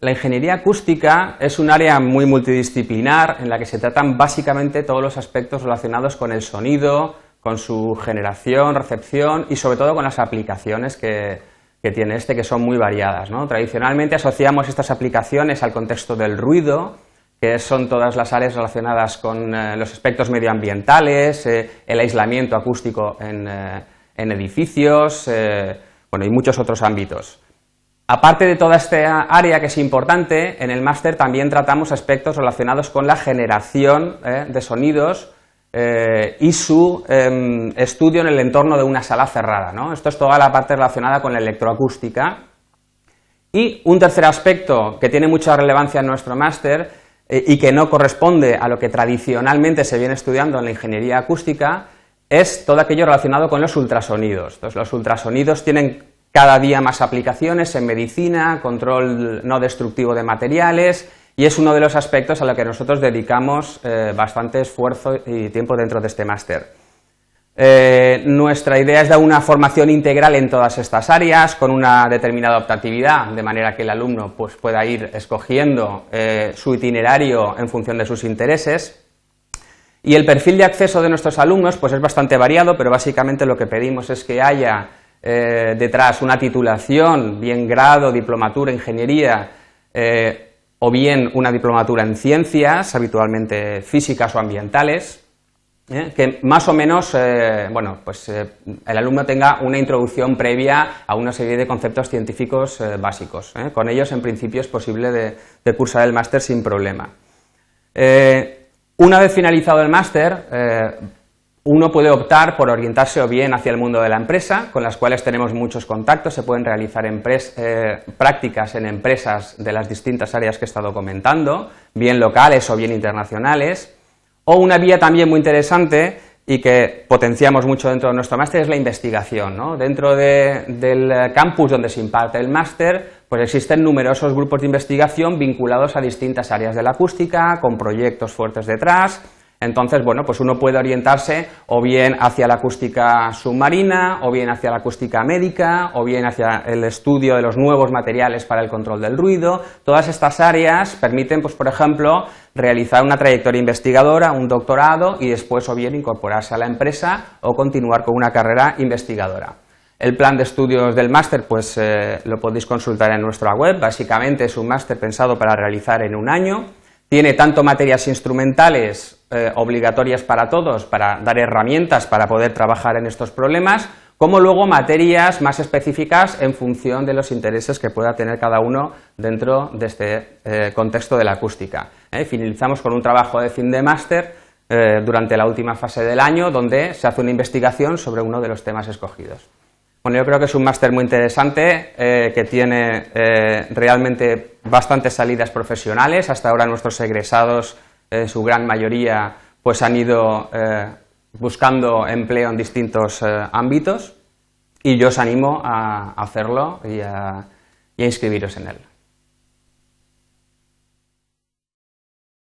La ingeniería acústica es un área muy multidisciplinar en la que se tratan básicamente todos los aspectos relacionados con el sonido, con su generación, recepción y sobre todo con las aplicaciones que, tiene este, que son muy variadas. Tradicionalmente asociamos estas aplicaciones al contexto del ruido, que son todas las áreas relacionadas con eh, los aspectos medioambientales, eh, el aislamiento acústico en, eh, edificios, bueno, y muchos otros ámbitos. Aparte de toda esta área que es importante, en el máster también tratamos aspectos relacionados con la generación de sonidos y su em, estudio en el entorno de una sala cerrada. Esto es toda la parte relacionada con la electroacústica. Y un tercer aspecto que tiene mucha relevancia en nuestro máster eh, y que no corresponde a lo que tradicionalmente se viene estudiando en la ingeniería acústica es todo aquello relacionado con los ultrasonidos. Entonces, los ultrasonidos tienen cada día más aplicaciones en medicina, control no destructivo de materiales y es uno de los aspectos a los que nosotros dedicamos eh, bastante esfuerzo y tiempo dentro de este máster. Eh, nuestra idea es dar una formación integral en todas estas áreas, con una determinada optatividad, de manera que el alumno pues, pueda ir escogiendo eh, su itinerario en función de sus intereses. Y el perfil de acceso de nuestros alumnos pues, es bastante variado, pero básicamente lo que pedimos es que haya eh, detrás una titulación, bien grado, diplomatura, ingeniería, o bien una diplomatura en ciencias, habitualmente físicas o ambientales, ¿eh? que más o menos eh, bueno, pues, eh, el alumno tenga una introducción previa a una serie de conceptos científicos básicos. Con ellos, en principio, es posible de, cursar el máster sin problema. una vez finalizado el máster, uno puede optar por orientarse o bien hacia el mundo de la empresa, con las cuales tenemos muchos contactos, se pueden realizar prácticas en empresas de las distintas áreas que he estado comentando, bien locales o bien internacionales, o una vía también muy interesante y que potenciamos mucho dentro de nuestro máster es la investigación. Dentro del campus donde se imparte el máster, pues existen numerosos grupos de investigación vinculados a distintas áreas de la acústica, con proyectos fuertes detrás, entonces, bueno, pues uno puede orientarse o bien hacia la acústica submarina, o bien hacia la acústica médica, o bien hacia el estudio de los nuevos materiales para el control del ruido. Todas estas áreas permiten, pues, por ejemplo, realizar una trayectoria investigadora, un doctorado y después o bien incorporarse a la empresa o continuar con una carrera investigadora. El plan de estudios del máster pues eh, lo podéis consultar en nuestra web. Básicamente es un máster pensado para realizar en un año. Tiene tanto materias instrumentales eh, obligatorias para todos, para dar herramientas para poder trabajar en estos problemas, como luego materias más específicas en función de los intereses que pueda tener cada uno dentro de este eh, contexto de la acústica. ¿eh? Finalizamos con un trabajo de fin de máster durante la última fase del año, donde se hace una investigación sobre uno de los temas escogidos. Bueno, yo creo que es un máster muy interesante, que tiene realmente bastantes salidas profesionales. Hasta ahora nuestros egresados en su gran mayoría pues han ido eh, buscando empleo en distintos eh, ámbitos y yo os animo a hacerlo y a inscribiros en él.